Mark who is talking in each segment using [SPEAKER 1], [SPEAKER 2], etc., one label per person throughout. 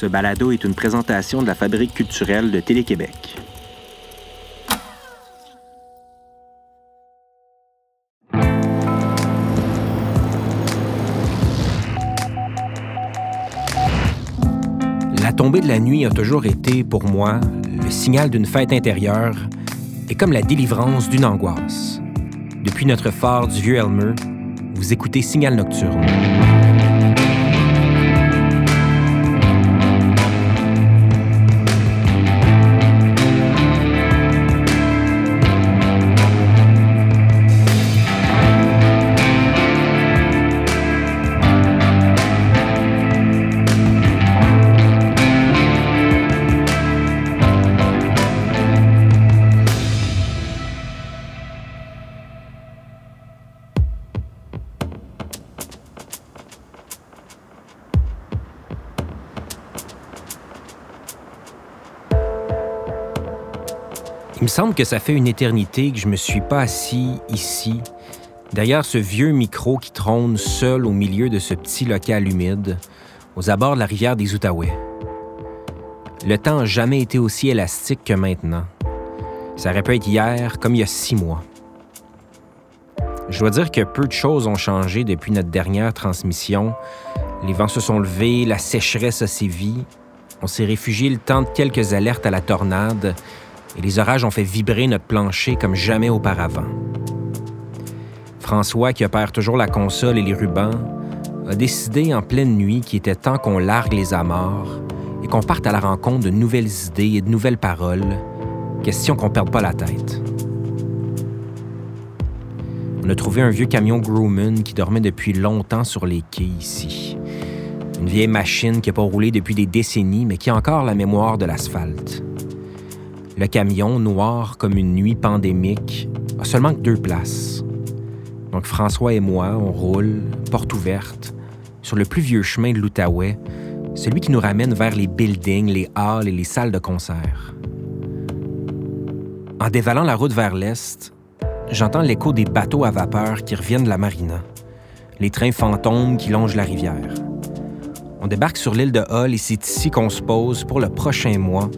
[SPEAKER 1] Ce balado est une présentation de la Fabrique culturelle de Télé-Québec. La tombée de la nuit a toujours été, pour moi, le signal d'une fête intérieure et comme la délivrance d'une angoisse. Depuis notre phare du Vieux Elmer, vous écoutez Signal Nocturne. Me semble que ça fait une éternité que je me suis pas assis ici, derrière ce vieux micro qui trône seul au milieu de ce petit local humide, aux abords de la rivière des Outaouais. Le temps n'a jamais été aussi élastique que maintenant. Ça aurait pu être hier, comme il y a six mois. Je dois dire que peu de choses ont changé depuis notre dernière transmission. Les vents se sont levés, la sécheresse a sévi. On s'est réfugié le temps de quelques alertes à la tornade et les orages ont fait vibrer notre plancher comme jamais auparavant. François, qui opère toujours la console et les rubans, a décidé en pleine nuit qu'il était temps qu'on largue les amarres et qu'on parte à la rencontre de nouvelles idées et de nouvelles paroles, question qu'on ne perde pas la tête. On a trouvé un vieux camion Grumman qui dormait depuis longtemps sur les quais ici. Une vieille machine qui n'a pas roulé depuis des décennies, mais qui a encore la mémoire de l'asphalte. Le camion, noir comme une nuit pandémique, a seulement deux places. Donc François et moi, on roule, porte ouverte, sur le plus vieux chemin de l'Outaouais, celui qui nous ramène vers les buildings, les halls et les salles de concert. En dévalant la route vers l'est, j'entends l'écho des bateaux à vapeur qui reviennent de la marina, les trains fantômes qui longent la rivière. On débarque sur l'île de Hull et c'est ici qu'on se pose pour le prochain mois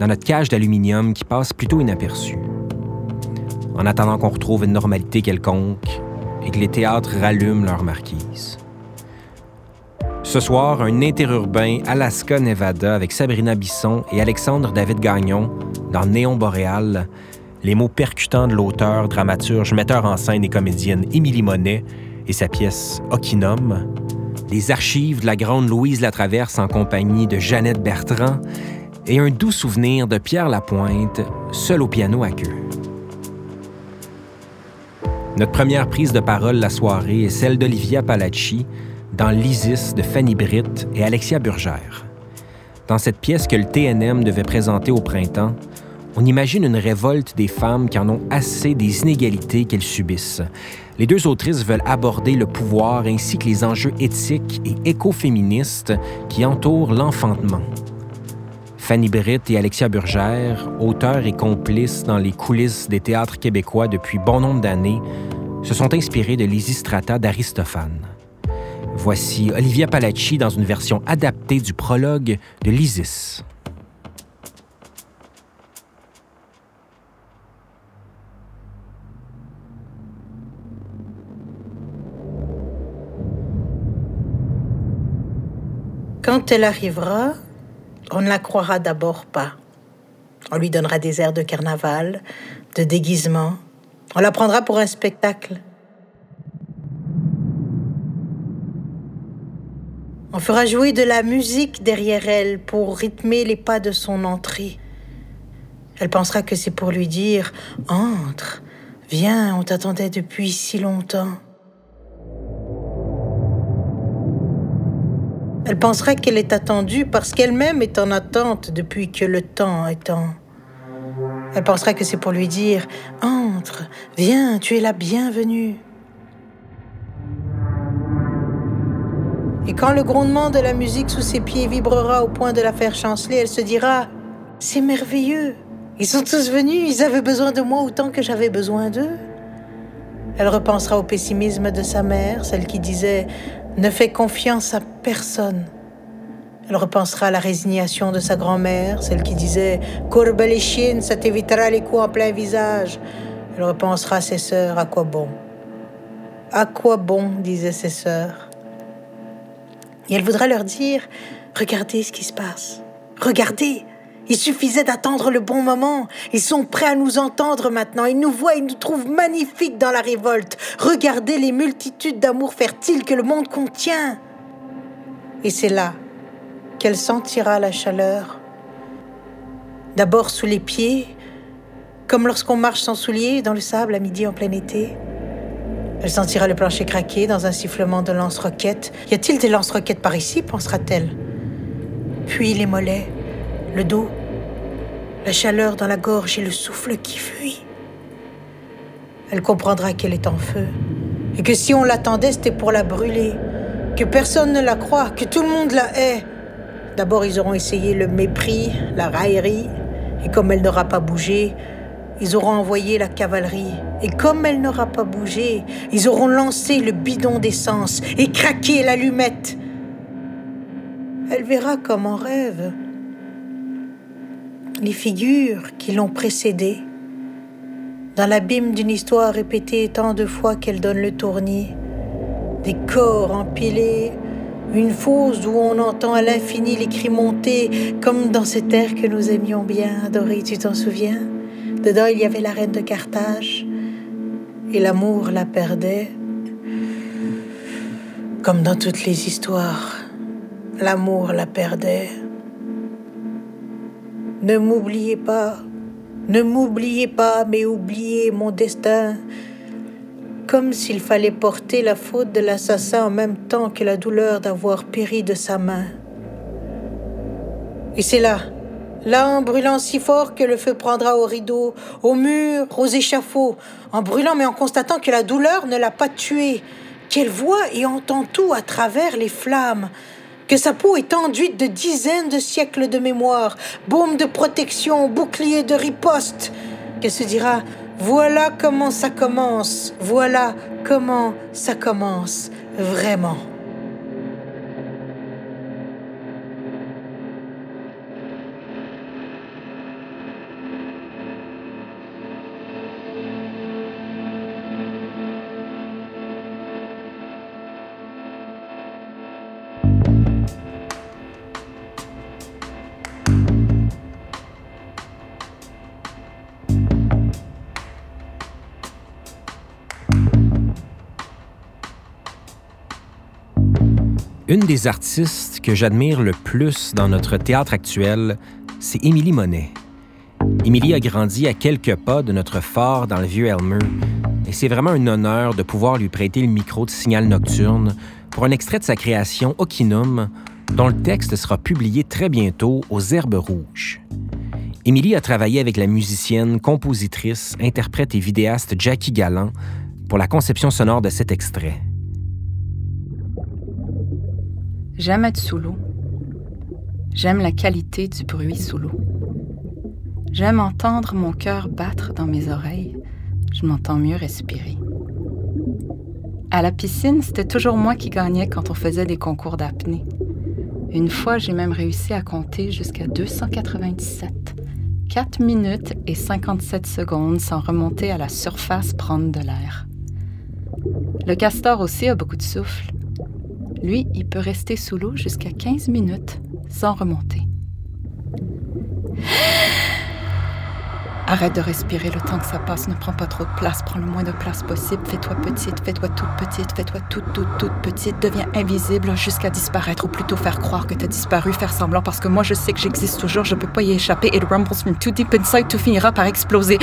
[SPEAKER 1] dans notre cage d'aluminium qui passe plutôt inaperçue. En attendant qu'on retrouve une normalité quelconque et que les théâtres rallument leur marquise. Ce soir, un interurbain Alaska-Nevada avec Sabrina Bisson et Alexandre David Gagnon dans Néon Boréal, les mots percutants de l'auteur, dramaturge, metteur en scène et comédienne Émilie Monet et sa pièce Okinum, les archives de la grande Louise Latraverse en compagnie de Jeannette Bertrand et un doux souvenir de Pierre Lapointe, seul au piano à queue. Notre première prise de parole la soirée est celle d'Olivia Palacci dans L'Isis de Fanny Britt et Alexia Burgère. Dans cette pièce que le TNM devait présenter au printemps, on imagine une révolte des femmes qui en ont assez des inégalités qu'elles subissent. Les deux autrices veulent aborder le pouvoir ainsi que les enjeux éthiques et écoféministes qui entourent l'enfantement. Fanny Britt et Alexia Burgère, auteurs et complices dans les coulisses des théâtres québécois depuis bon nombre d'années, se sont inspirés de l'Isistrata d'Aristophane. Voici Olivia Palacci dans une version adaptée du prologue de l'Isis.
[SPEAKER 2] Quand elle arrivera, on ne la croira d'abord pas. On lui donnera des airs de carnaval, de déguisement. On la prendra pour un spectacle. On fera jouer de la musique derrière elle pour rythmer les pas de son entrée. Elle pensera que c'est pour lui dire ⁇ Entre, viens, on t'attendait depuis si longtemps ⁇ Elle pensera qu'elle est attendue parce qu'elle-même est en attente depuis que le temps est en... Elle pensera que c'est pour lui dire ⁇ Entre, viens, tu es la bienvenue ⁇ Et quand le grondement de la musique sous ses pieds vibrera au point de la faire chanceler, elle se dira ⁇ C'est merveilleux. Ils sont tous venus, ils avaient besoin de moi autant que j'avais besoin d'eux ⁇ Elle repensera au pessimisme de sa mère, celle qui disait ⁇ Ne fais confiance à personne ⁇ Elle repensera à la résignation de sa grand-mère, celle qui disait Courbe les chiennes, ça t'évitera les coups en plein visage. Elle repensera à ses sœurs, à quoi bon? À quoi bon disaient ses sœurs? Et elle voudra leur dire Regardez ce qui se passe. Regardez, il suffisait d'attendre le bon moment. Ils sont prêts à nous entendre maintenant. Ils nous voient, ils nous trouvent magnifiques dans la révolte. Regardez les multitudes d'amour fertiles que le monde contient. Et c'est là qu'elle sentira la chaleur. D'abord sous les pieds, comme lorsqu'on marche sans souliers dans le sable à midi en plein été. Elle sentira le plancher craquer dans un sifflement de lance-roquettes. Y a-t-il des lance-roquettes par ici pensera-t-elle. Puis les mollets, le dos, la chaleur dans la gorge et le souffle qui fuit. Elle comprendra qu'elle est en feu et que si on l'attendait, c'était pour la brûler, que personne ne la croit, que tout le monde la hait. D'abord, ils auront essayé le mépris, la raillerie, et comme elle n'aura pas bougé, ils auront envoyé la cavalerie. Et comme elle n'aura pas bougé, ils auront lancé le bidon d'essence et craqué l'allumette. Elle verra comme en rêve les figures qui l'ont précédée, dans l'abîme d'une histoire répétée tant de fois qu'elle donne le tournis, des corps empilés, une fosse où on entend à l'infini les cris monter, comme dans cet air que nous aimions bien, Doré, tu t'en souviens? Dedans, il y avait la reine de Carthage, et l'amour la perdait, comme dans toutes les histoires, l'amour la perdait. Ne m'oubliez pas, ne m'oubliez pas, mais oubliez mon destin. Comme s'il fallait porter la faute de l'assassin en même temps que la douleur d'avoir péri de sa main. Et c'est là, là en brûlant si fort que le feu prendra au rideau, au mur, aux échafauds, en brûlant mais en constatant que la douleur ne l'a pas tué, qu'elle voit et entend tout à travers les flammes, que sa peau est enduite de dizaines de siècles de mémoire, baume de protection, bouclier de riposte, qu'elle se dira voilà comment ça commence, voilà comment ça commence vraiment.
[SPEAKER 1] Une des artistes que j'admire le plus dans notre théâtre actuel, c'est Émilie Monet. Émilie a grandi à quelques pas de notre phare dans le vieux Elmer, et c'est vraiment un honneur de pouvoir lui prêter le micro de Signal Nocturne pour un extrait de sa création Okinum, dont le texte sera publié très bientôt aux Herbes Rouges. Émilie a travaillé avec la musicienne, compositrice, interprète et vidéaste Jackie Galland pour la conception sonore de cet extrait.
[SPEAKER 3] J'aime être sous l'eau. J'aime la qualité du bruit sous l'eau. J'aime entendre mon cœur battre dans mes oreilles. Je m'entends mieux respirer. À la piscine, c'était toujours moi qui gagnais quand on faisait des concours d'apnée. Une fois, j'ai même réussi à compter jusqu'à 297. 4 minutes et 57 secondes sans remonter à la surface prendre de l'air. Le castor aussi a beaucoup de souffle. Lui, il peut rester sous l'eau jusqu'à 15 minutes sans remonter. Arrête de respirer le temps que ça passe, ne prends pas trop de place, prends le moins de place possible, fais-toi petite, fais-toi toute petite, fais-toi toute, toute, toute petite, deviens invisible jusqu'à disparaître, ou plutôt faire croire que t'as disparu, faire semblant, parce que moi je sais que j'existe toujours, je peux pas y échapper, it rumbles from too deep inside, tout finira par exploser.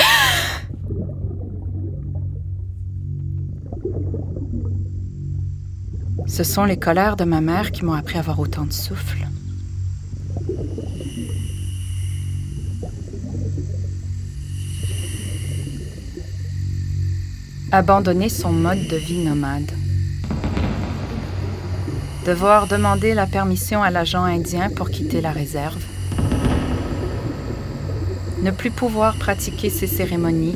[SPEAKER 3] Ce sont les colères de ma mère qui m'ont appris à avoir autant de souffle. Abandonner son mode de vie nomade. Devoir demander la permission à l'agent indien pour quitter la réserve. Ne plus pouvoir pratiquer ses cérémonies.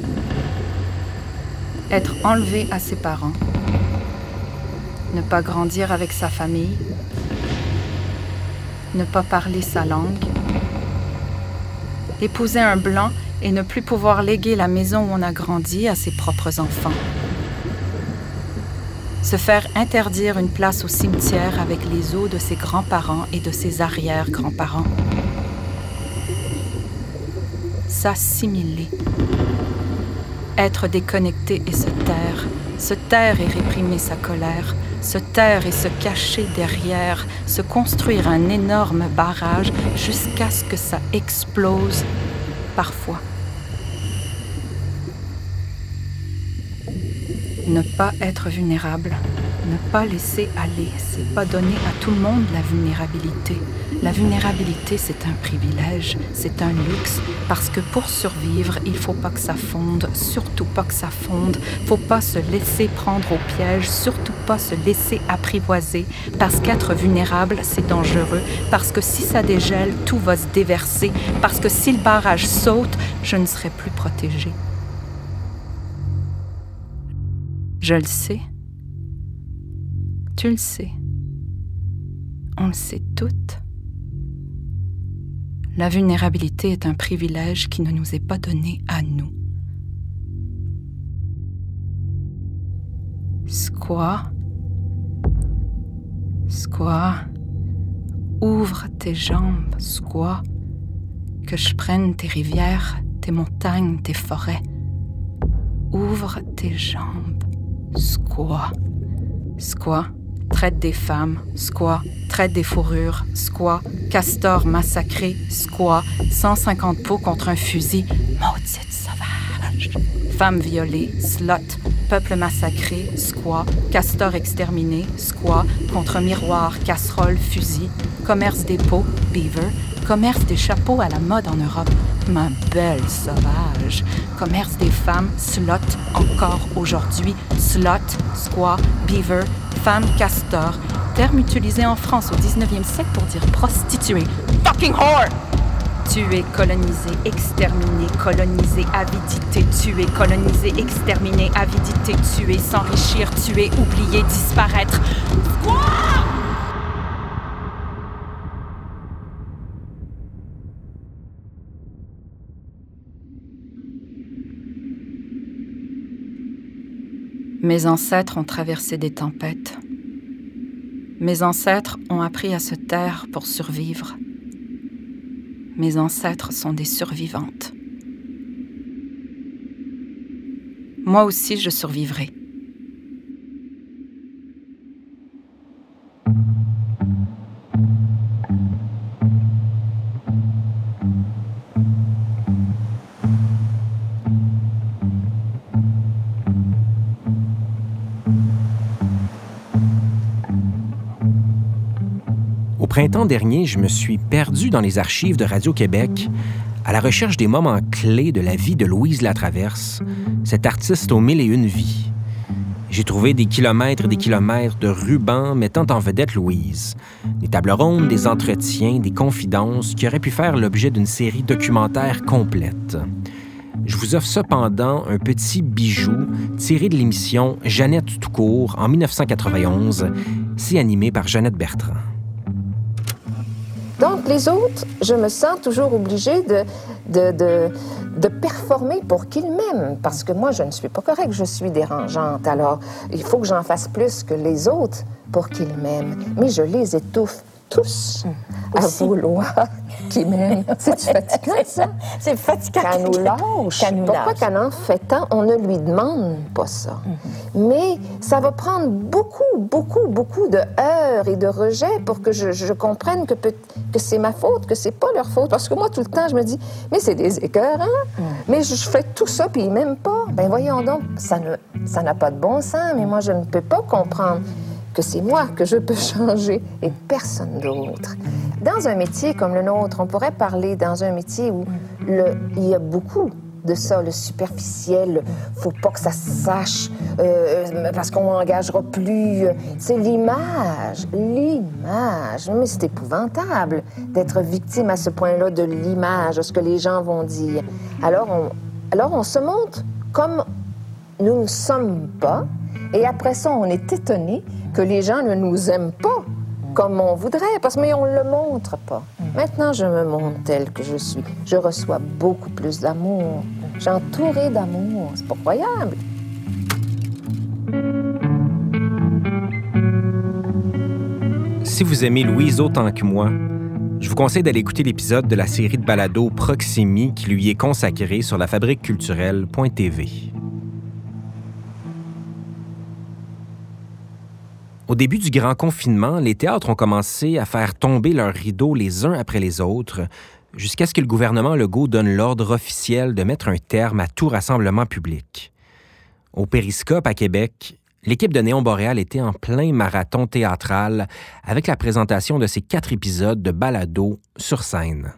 [SPEAKER 3] Être enlevé à ses parents ne pas grandir avec sa famille, ne pas parler sa langue. Épouser un blanc et ne plus pouvoir léguer la maison où on a grandi à ses propres enfants. Se faire interdire une place au cimetière avec les os de ses grands-parents et de ses arrière-grands-parents. S'assimiler. Être déconnecté et se taire. Se taire et réprimer sa colère. Se taire et se cacher derrière. Se construire un énorme barrage jusqu'à ce que ça explose parfois. Ne pas être vulnérable, ne pas laisser aller, c'est pas donner à tout le monde la vulnérabilité. La vulnérabilité, c'est un privilège, c'est un luxe, parce que pour survivre, il faut pas que ça fonde, surtout pas que ça fonde. Faut pas se laisser prendre au piège, surtout pas se laisser apprivoiser, parce qu'être vulnérable, c'est dangereux, parce que si ça dégèle, tout va se déverser, parce que si le barrage saute, je ne serai plus protégée. Je le sais. Tu le sais. On le sait toutes. La vulnérabilité est un privilège qui ne nous est pas donné à nous. Squat. Squat. Ouvre tes jambes, squat. Que je prenne tes rivières, tes montagnes, tes forêts. Ouvre tes jambes. Squat. Squat. Traite des femmes. Squat. Traite des fourrures. Squat. Castor massacré. Squat. 150 pots contre un fusil. Maudite sauvage. Femmes violées. Slot. Peuple massacré. Squat. Castor exterminé. Squat. Contre miroir. Casserole. Fusil. Commerce des pots. Beaver. Commerce des chapeaux à la mode en Europe. Ma belle sauvage. Commerce des femmes, slot, encore aujourd'hui. Slot, squaw, beaver, femme castor. Terme utilisé en France au 19e siècle pour dire prostituée. Fucking whore! Tuer, coloniser, exterminer, coloniser, avidité, tuer, coloniser, exterminer, avidité, tuer, s'enrichir, tuer, oublier, disparaître. Squaw! Mes ancêtres ont traversé des tempêtes. Mes ancêtres ont appris à se taire pour survivre. Mes ancêtres sont des survivantes. Moi aussi, je survivrai.
[SPEAKER 1] Printemps dernier, je me suis perdu dans les archives de Radio-Québec à la recherche des moments clés de la vie de Louise Latraverse, cette artiste aux mille et une vies. J'ai trouvé des kilomètres et des kilomètres de rubans mettant en vedette Louise, des tables rondes, des entretiens, des confidences qui auraient pu faire l'objet d'une série documentaire complète. Je vous offre cependant un petit bijou tiré de l'émission Jeannette tout court en 1991, si animé par Jeannette Bertrand.
[SPEAKER 4] Les autres, je me sens toujours obligée de, de, de, de performer pour qu'ils m'aiment, parce que moi, je ne suis pas correcte, je suis dérangeante. Alors, il faut que j'en fasse plus que les autres pour qu'ils m'aiment. Mais je les étouffe tous à vouloir qu'ils m'aiment. C'est fatigant, ça?
[SPEAKER 5] C'est fatigant.
[SPEAKER 4] Qu'elle nous lâche. Pourquoi qu'elle en fait tant, on ne lui demande pas ça. Mais ça va prendre beaucoup, beaucoup, beaucoup de heures et de rejets pour que je, je comprenne que, peut- que c'est ma faute, que c'est pas leur faute. Parce que moi, tout le temps, je me dis, mais c'est des écœurs, hein? Mais je, fais tout ça, puis ils m'aiment pas. Ben voyons donc, ça n'a pas de bon sens, mais moi, je ne peux pas comprendre que c'est moi que je peux changer et personne d'autre. Dans un métier comme le nôtre, on pourrait parler dans un métier où il y a beaucoup de ça, le superficiel, faut pas que ça se sache euh, parce qu'on n'engagera plus. C'est l'image, l'image. Mais c'est épouvantable d'être victime à ce point-là de l'image, de ce que les gens vont dire. Alors alors on se montre comme nous ne sommes pas, et après ça, on est étonné que les gens ne nous aiment pas comme on voudrait, parce que mais on ne le montre pas. Maintenant, je me montre telle que je suis. Je reçois beaucoup plus d'amour. J'ai entouré d'amour. C'est pas croyable.
[SPEAKER 1] Si vous aimez Louise autant que moi, je vous conseille d'aller écouter l'épisode de la série de balado Proximi qui lui est consacré sur la fabrique culturelle.tv. Au début du grand confinement, les théâtres ont commencé à faire tomber leurs rideaux les uns après les autres, jusqu'à ce que le gouvernement Legault donne l'ordre officiel de mettre un terme à tout rassemblement public. Au Périscope à Québec, l'équipe de Néon Boréal était en plein marathon théâtral avec la présentation de ses quatre épisodes de balado sur scène.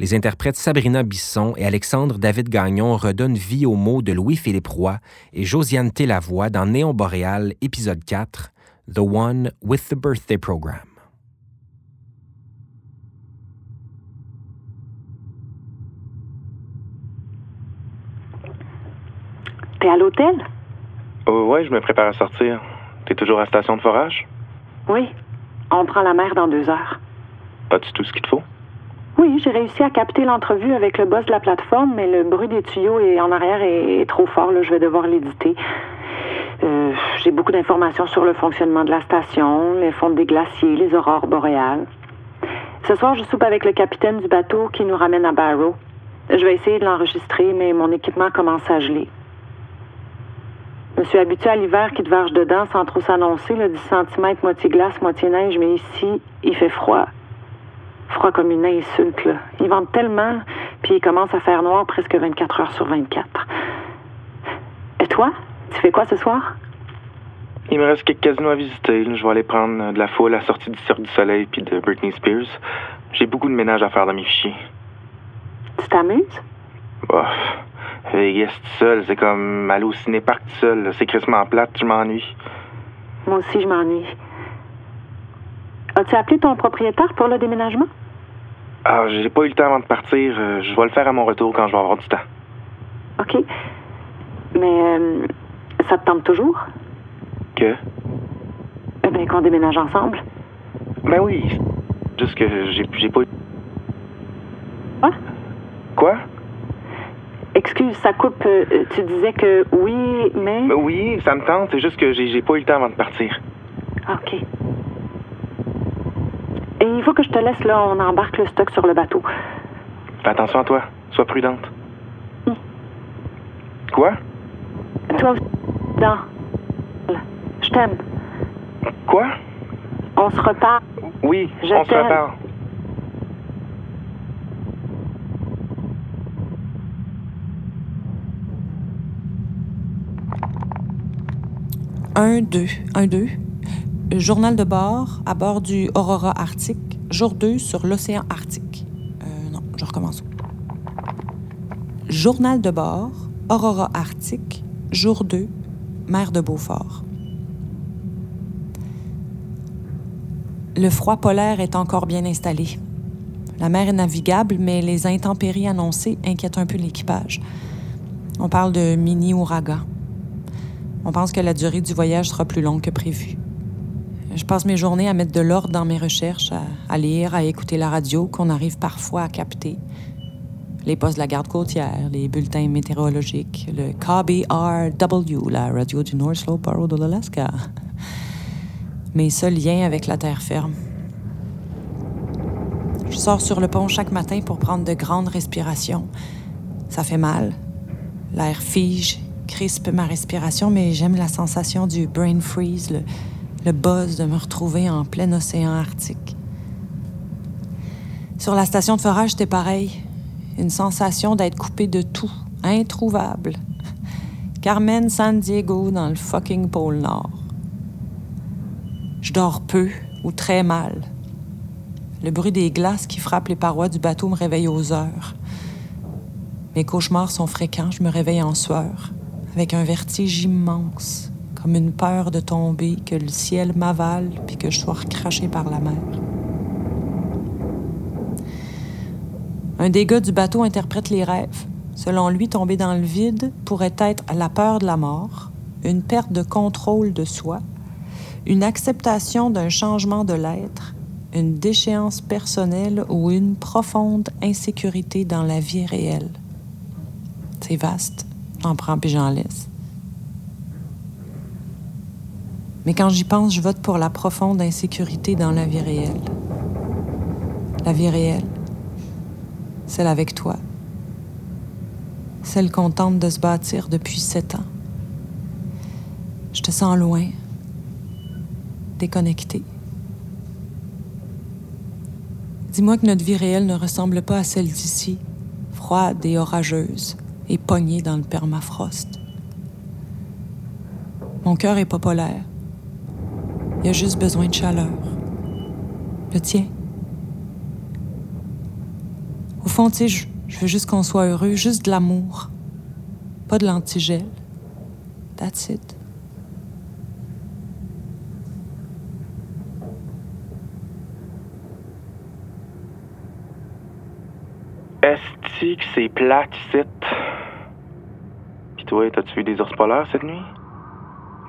[SPEAKER 1] Les interprètes Sabrina Bisson et Alexandre David Gagnon redonnent vie aux mots de Louis-Philippe Roy et Josiane Télavoie dans Néon Boréal, épisode 4, The One with the Birthday Program.
[SPEAKER 5] T'es à l'hôtel?
[SPEAKER 6] Oh, ouais, je me prépare à sortir. T'es toujours à la station de forage?
[SPEAKER 5] Oui. On prend la mer dans deux heures.
[SPEAKER 6] As-tu tout ce qu'il te faut?
[SPEAKER 5] Oui, j'ai réussi à capter l'entrevue avec le boss de la plateforme, mais le bruit des tuyaux est en arrière est trop fort. Là, je vais devoir l'éditer. J'ai beaucoup d'informations sur le fonctionnement de la station, les fonds des glaciers, les aurores boréales. Ce soir, je soupe avec le capitaine du bateau qui nous ramène à Barrow. Je vais essayer de l'enregistrer, mais mon équipement commence à geler. Je me suis habituée à l'hiver qui te verge dedans sans trop s'annoncer, le 10 cm, moitié glace, moitié neige, mais ici, il fait froid. Froid comme une insulte, là. Il vente tellement, puis il commence à faire noir presque 24 heures sur 24. Et toi? Tu fais quoi ce soir?
[SPEAKER 6] Il me reste quelques casinos à visiter. Je vais aller prendre de la foule à la sortie du Cirque du Soleil puis de Britney Spears. J'ai beaucoup de ménage à faire dans mes fichiers.
[SPEAKER 5] Tu t'amuses?
[SPEAKER 6] Bof. Vegas tout seul, c'est comme aller au ciné-parc tout seul. C'est crissement plate, je m'ennuie.
[SPEAKER 5] Moi aussi, je m'ennuie. As-tu appelé ton propriétaire pour le déménagement?
[SPEAKER 6] Ah, j'ai pas eu le temps avant de partir. Je vais le faire à mon retour quand je vais avoir du temps.
[SPEAKER 5] OK. Mais euh, ça te tente toujours?
[SPEAKER 6] Que?
[SPEAKER 5] Eh bien, qu'on déménage ensemble.
[SPEAKER 6] Ben oui. Juste que j'ai, pas eu.
[SPEAKER 5] Quoi?
[SPEAKER 6] Quoi?
[SPEAKER 5] Excuse, ça coupe. Euh, tu disais que oui, mais?
[SPEAKER 6] Ben oui, ça me tente. C'est juste que j'ai, pas eu le temps avant de partir.
[SPEAKER 5] OK. Et il faut que je te laisse, là. On embarque le stock sur le bateau.
[SPEAKER 6] Fais attention à toi. Sois prudente. Quoi?
[SPEAKER 5] Toi aussi. Dans. T'aime.
[SPEAKER 6] Quoi?
[SPEAKER 5] On se reparle.
[SPEAKER 6] Oui,
[SPEAKER 5] Je
[SPEAKER 6] on se reparle.
[SPEAKER 7] Un, deux, un, deux. Journal de bord à bord du Aurora Arctique, jour 2 sur l'océan Arctique. Euh, non, je recommence. Journal de bord, Aurora Arctique, jour 2, mer de Beaufort. Le froid polaire est encore bien installé. La mer est navigable, mais les intempéries annoncées inquiètent un peu l'équipage. On parle de mini-ouragan. On pense que la durée du voyage sera plus longue que prévu. Je passe mes journées à mettre de l'ordre dans mes recherches, à, lire, à écouter la radio qu'on arrive parfois à capter. Les postes de la garde côtière, les bulletins météorologiques, le KBRW, la radio du North Slope Borough de l'Alaska. Mes seuls liens avec la terre ferme. Je sors sur le pont chaque matin pour prendre de grandes respirations. Ça fait mal. L'air fige, crispe ma respiration, mais j'aime la sensation du brain freeze, le, le buzz de me retrouver en plein océan arctique. Sur la station de forage, c'était pareil. Une sensation d'être coupé de tout, introuvable. Carmen San Diego dans le fucking pôle Nord. Je dors peu ou très mal. Le bruit des glaces qui frappent les parois du bateau me réveille aux heures. Mes cauchemars sont fréquents, je me réveille en sueur, avec un vertige immense, comme une peur de tomber, que le ciel m'avale puis que je sois recraché par la mer. Un des gars du bateau interprète les rêves. Selon lui, tomber dans le vide pourrait être la peur de la mort, une perte de contrôle de soi, une acceptation d'un changement de l'être, une déchéance personnelle ou une profonde insécurité dans la vie réelle. C'est vaste, j'en prends puis j'en laisse. Mais quand j'y pense, je vote pour la profonde insécurité dans la vie réelle. La vie réelle, celle avec toi, celle qu'on tente de se bâtir depuis sept ans. Je te sens loin, déconnecté. Dis-moi que notre vie réelle ne ressemble pas à celle d'ici, froide et orageuse, et pognée dans le permafrost. Mon cœur est pas polaire. Il a juste besoin de chaleur. Le tien. Au fond, tu sais, je, veux juste qu'on soit heureux, juste de l'amour. Pas de l'antigel. That's it.
[SPEAKER 6] Esti que c'est plate ici. Pis toi, t'as-tu vu des ours polaires cette nuit?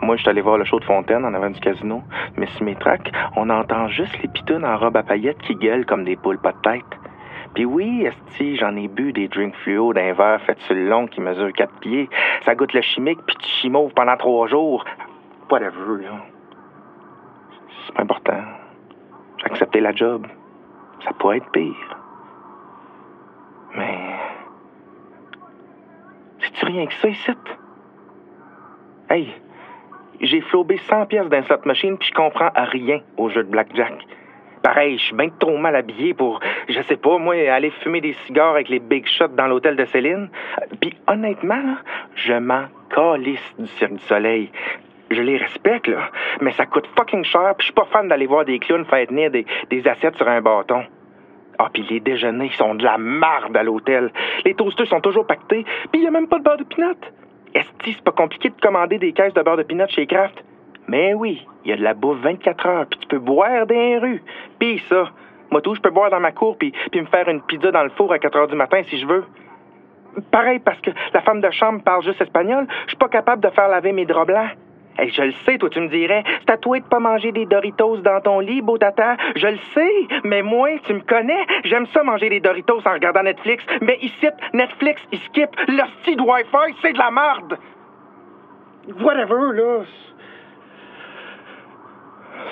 [SPEAKER 6] Moi, je allé voir le show de Fontaine en avant du casino, mais sur mes tracks, on entend juste les pitounes en robe à paillettes qui gueulent comme des poules pas de tête. Puis oui, esti, j'en ai bu des drinks fluo d'un verre fait sur le long qui mesure 4 pieds. Ça goûte le chimique, puis tu chimauves pendant trois jours. Whatever, là. C'est pas important. J'ai accepté la job. Ça pourrait être pire. Mais. C'est-tu rien que ça ici? Hey, j'ai flobé 100 pièces dans slot machine puis je comprends rien au jeu de blackjack. Pareil, je suis bien trop mal habillé pour, je sais pas, moi, aller fumer des cigares avec les big shots dans l'hôtel de Céline. Puis honnêtement, je m'en calisse du Cirque du Soleil. Je les respecte, là, mais ça coûte fucking cher puis je suis pas fan d'aller voir des clowns faire tenir des, des assiettes sur un bâton. Ah, puis les déjeuners sont de la marde à l'hôtel. Les toasters sont toujours pactés, puis y a même pas de beurre de pinot. Esti, c'est pas compliqué de commander des caisses de beurre de pinot chez Kraft. Mais oui, il y a de la bouffe 24 heures, puis tu peux boire les rues. Puis ça, moi tout, je peux boire dans ma cour, puis, puis me faire une pizza dans le four à 4 heures du matin si je veux. Pareil, parce que la femme de chambre parle juste espagnol, je suis pas capable de faire laver mes draps blancs. Hey, je le sais, toi, tu me dirais, c'est à toi de pas manger des Doritos dans ton lit, beau tata. Je le sais, mais moi, tu me connais, j'aime ça manger des Doritos en regardant Netflix. Mais ici, Netflix, il skip. Style Wi-Fi, c'est de la merde. Whatever, là.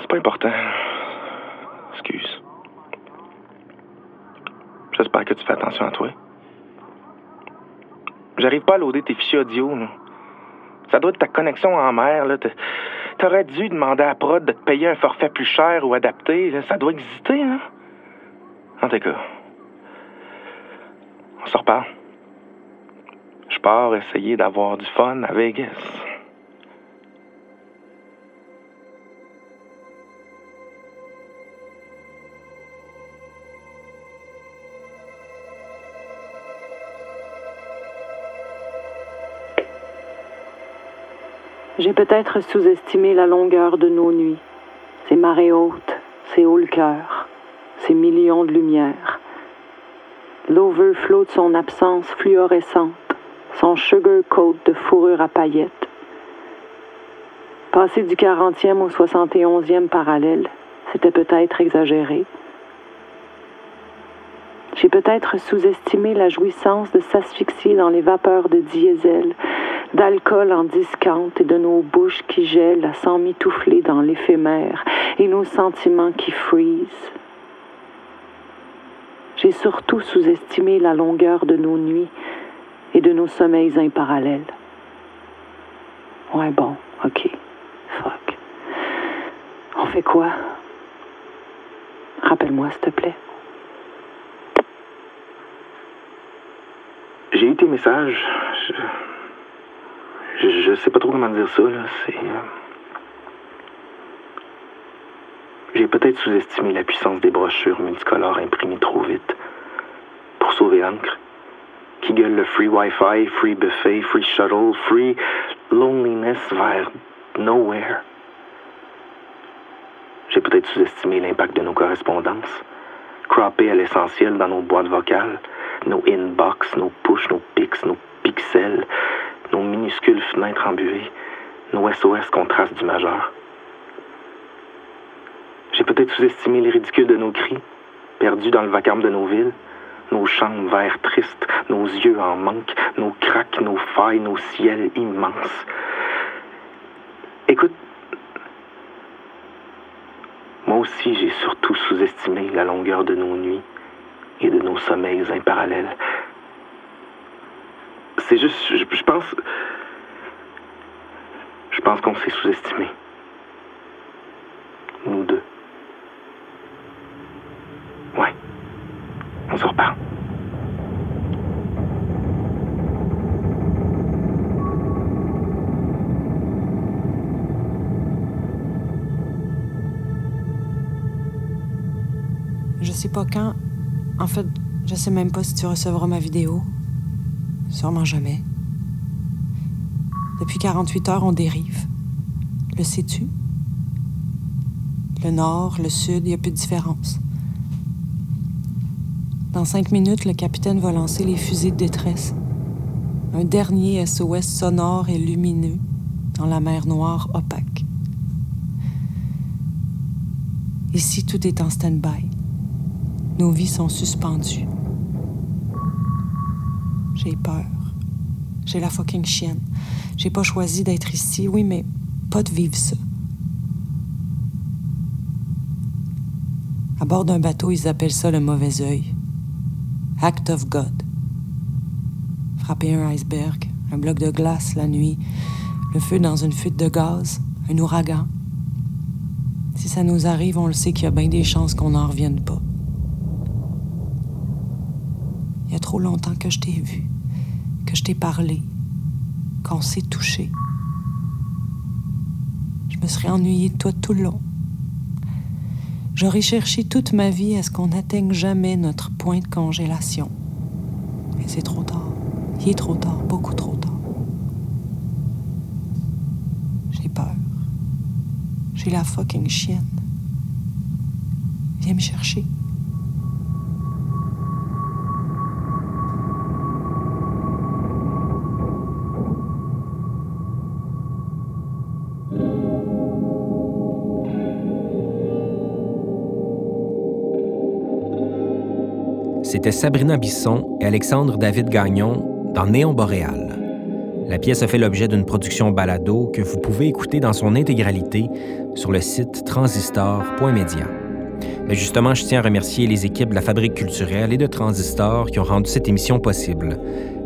[SPEAKER 6] C'est pas important. Excuse. J'espère que tu fais attention à toi. J'arrive pas à loader tes fichiers audio, là. Ça doit être ta connexion en mer. Là. T'aurais dû demander à Prod de te payer un forfait plus cher ou adapté. Ça doit exister. Hein? En tout cas, on se reparle. Je pars essayer d'avoir du fun à Vegas.
[SPEAKER 5] J'ai peut-être sous-estimé la longueur de nos nuits, ces marées hautes, ces hauts le cœur, ces millions de lumières. L'overflow de son absence fluorescente, son sugar coat de fourrure à paillettes. Passer du 40e au 71e parallèle, c'était peut-être exagéré. J'ai peut-être sous-estimé la jouissance de s'asphyxier dans les vapeurs de diesel, d'alcool en discante et de nos bouches qui gèlent à s'en mitoufler dans l'éphémère et nos sentiments qui freeze. J'ai surtout sous-estimé la longueur de nos nuits et de nos sommeils imparallèles. Ouais, bon, ok, fuck. On fait quoi? Rappelle-moi, s'il te plaît.
[SPEAKER 6] J'ai eu tes messages. Je, sais pas trop comment dire ça. C'est. euh, J'ai peut-être sous-estimé la puissance des brochures multicolores imprimées trop vite pour sauver l'encre. Qui gueule le free Wi-Fi, free buffet, free shuttle, free loneliness vers nowhere. J'ai peut-être sous-estimé l'impact de nos correspondances, croppées à l'essentiel dans nos boîtes vocales, nos inbox, nos push, nos pics, nos pixels, nos minuscules fenêtres embuées, nos SOS qu'on trace du majeur. peut-être sous-estimé les ridicules de nos cris, perdus dans le vacarme de nos villes, nos chambres verts tristes, nos yeux en manque, nos craques, nos failles, nos ciels immenses. Écoute, moi aussi j'ai surtout sous-estimé la longueur de nos nuits et de nos sommeils imparallèles. C'est juste, je, pense, je pense qu'on s'est sous-estimé. Nous deux. Ouais. On se reparle.
[SPEAKER 7] Je sais pas quand. En fait, je sais même pas si tu recevras ma vidéo. Sûrement jamais. Depuis 48 heures, on dérive. Le sais-tu? Le nord, le sud, il n'y a plus de différence. Dans cinq minutes, le capitaine va lancer les fusées de détresse. Un dernier SOS sonore et lumineux dans la mer Noire opaque. Ici, tout est en stand-by. Nos vies sont suspendues. J'ai peur. J'ai la fucking chienne. J'ai pas choisi d'être ici, oui, mais pas de vivre ça. À bord d'un bateau, ils appellent ça le mauvais œil. Act of God. Frapper un iceberg, un bloc de glace la nuit, le feu dans une fuite de gaz, un ouragan. Si ça nous arrive, on le sait qu'il y a bien des chances qu'on n'en revienne pas. Il y a trop longtemps que je t'ai vu, parlé, qu'on s'est touché. Je me serais ennuyée de toi tout le long. J'aurais cherché toute ma vie à ce qu'on n'atteigne jamais notre point de congélation. Mais c'est trop tard. Il est trop tard, beaucoup trop tard. J'ai peur. J'ai la fucking chienne. Viens me chercher.
[SPEAKER 1] C'était Sabrina Bisson et Alexandre David Gagnon dans Néon Boréal. La pièce a fait l'objet d'une production balado que vous pouvez écouter dans son intégralité sur le site transistor.media. Mais justement, je tiens à remercier les équipes de la Fabrique culturelle et de Transistor qui ont rendu cette émission possible.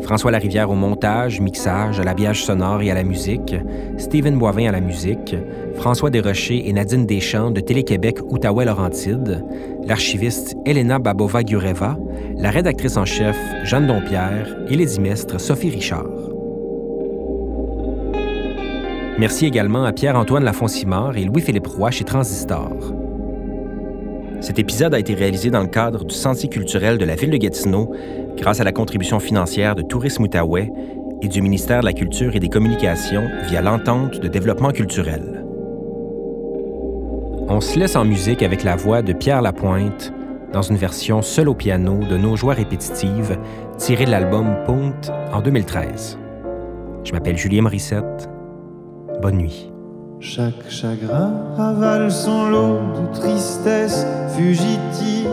[SPEAKER 1] François Larivière au montage, mixage, à l'habillage sonore et à la musique, Stephen Boivin à la musique, François Desrochers et Nadine Deschamps de Télé-Québec Outaouais-Laurentide, l'archiviste Elena Babova-Gureva, la rédactrice en chef Jeanne Dompierre et l'édimestre Sophie Richard. Merci également à Pierre-Antoine Lafoncimard et Louis-Philippe Roy chez Transistor. Cet épisode a été réalisé dans le cadre du Sentier culturel de la ville de Gatineau grâce à la contribution financière de Tourisme Outaouais et du ministère de la Culture et des Communications via l'entente de développement culturel. On se laisse en musique avec la voix de Pierre Lapointe dans une version seule au piano de Nos joies répétitives tirée de l'album Punkt en 2013. Je m'appelle Julien Morissette. Bonne nuit.
[SPEAKER 8] Chaque chagrin avale son lot de tristesse fugitive.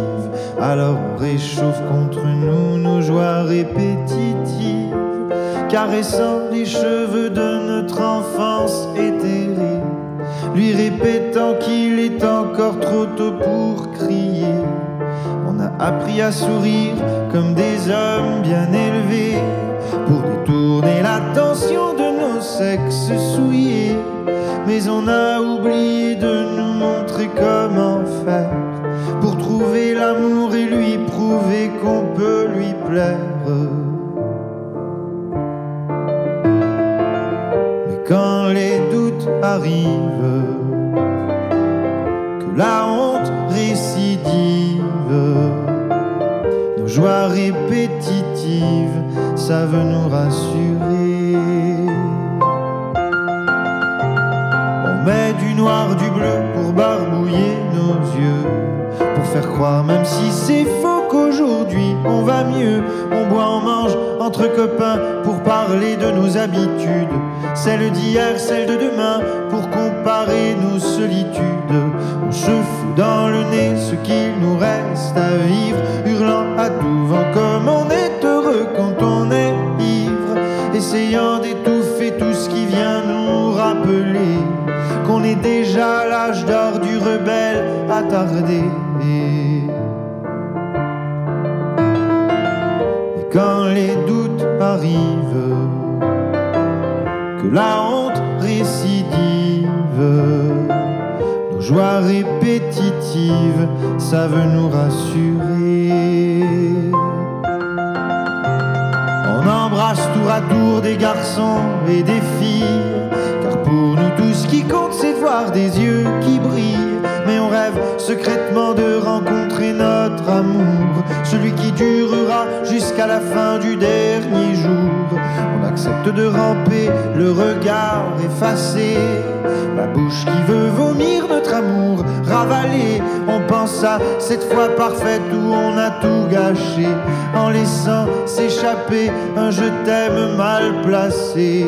[SPEAKER 8] Alors réchauffe contre nous nos joies répétitives, caressant les cheveux de notre enfance éthérée, lui répétant qu'il est encore trop tôt pour crier. On a appris à sourire comme des hommes bien élevés pour détourner l'attention de nos sexes souillés mais on a oublié de nous montrer comment faire pour trouver l'amour et lui prouver qu'on peut lui plaire. Mais quand les doutes arrivent, que la honte récidive, nos joies répétitives savent nous rassurer. Noir, du bleu pour barbouiller nos yeux. Pour faire croire, même si c'est faux, qu'aujourd'hui on va mieux. On boit, on mange entre copains pour parler de nos habitudes. Celles d'hier, celles de demain, pour comparer nos solitudes. On se fout dans le nez ce qu'il nous reste à vivre, hurlant à tout vent comme on est heureux quand on est ivre, essayant tout déjà l'âge d'or du rebelle attardé. Et quand les doutes arrivent, que la honte récidive, nos joies répétitives savent nous rassurer. On embrasse tour à tour des garçons et des filles, des yeux qui brillent. Mais on rêve secrètement de rencontrer notre amour, celui qui durera jusqu'à la fin du dernier jour. On accepte de ramper, le regard effacé, la bouche qui veut vomir notre amour ravalé. On pense à cette fois parfaite où on a tout gâché, en laissant s'échapper un je t'aime mal placé.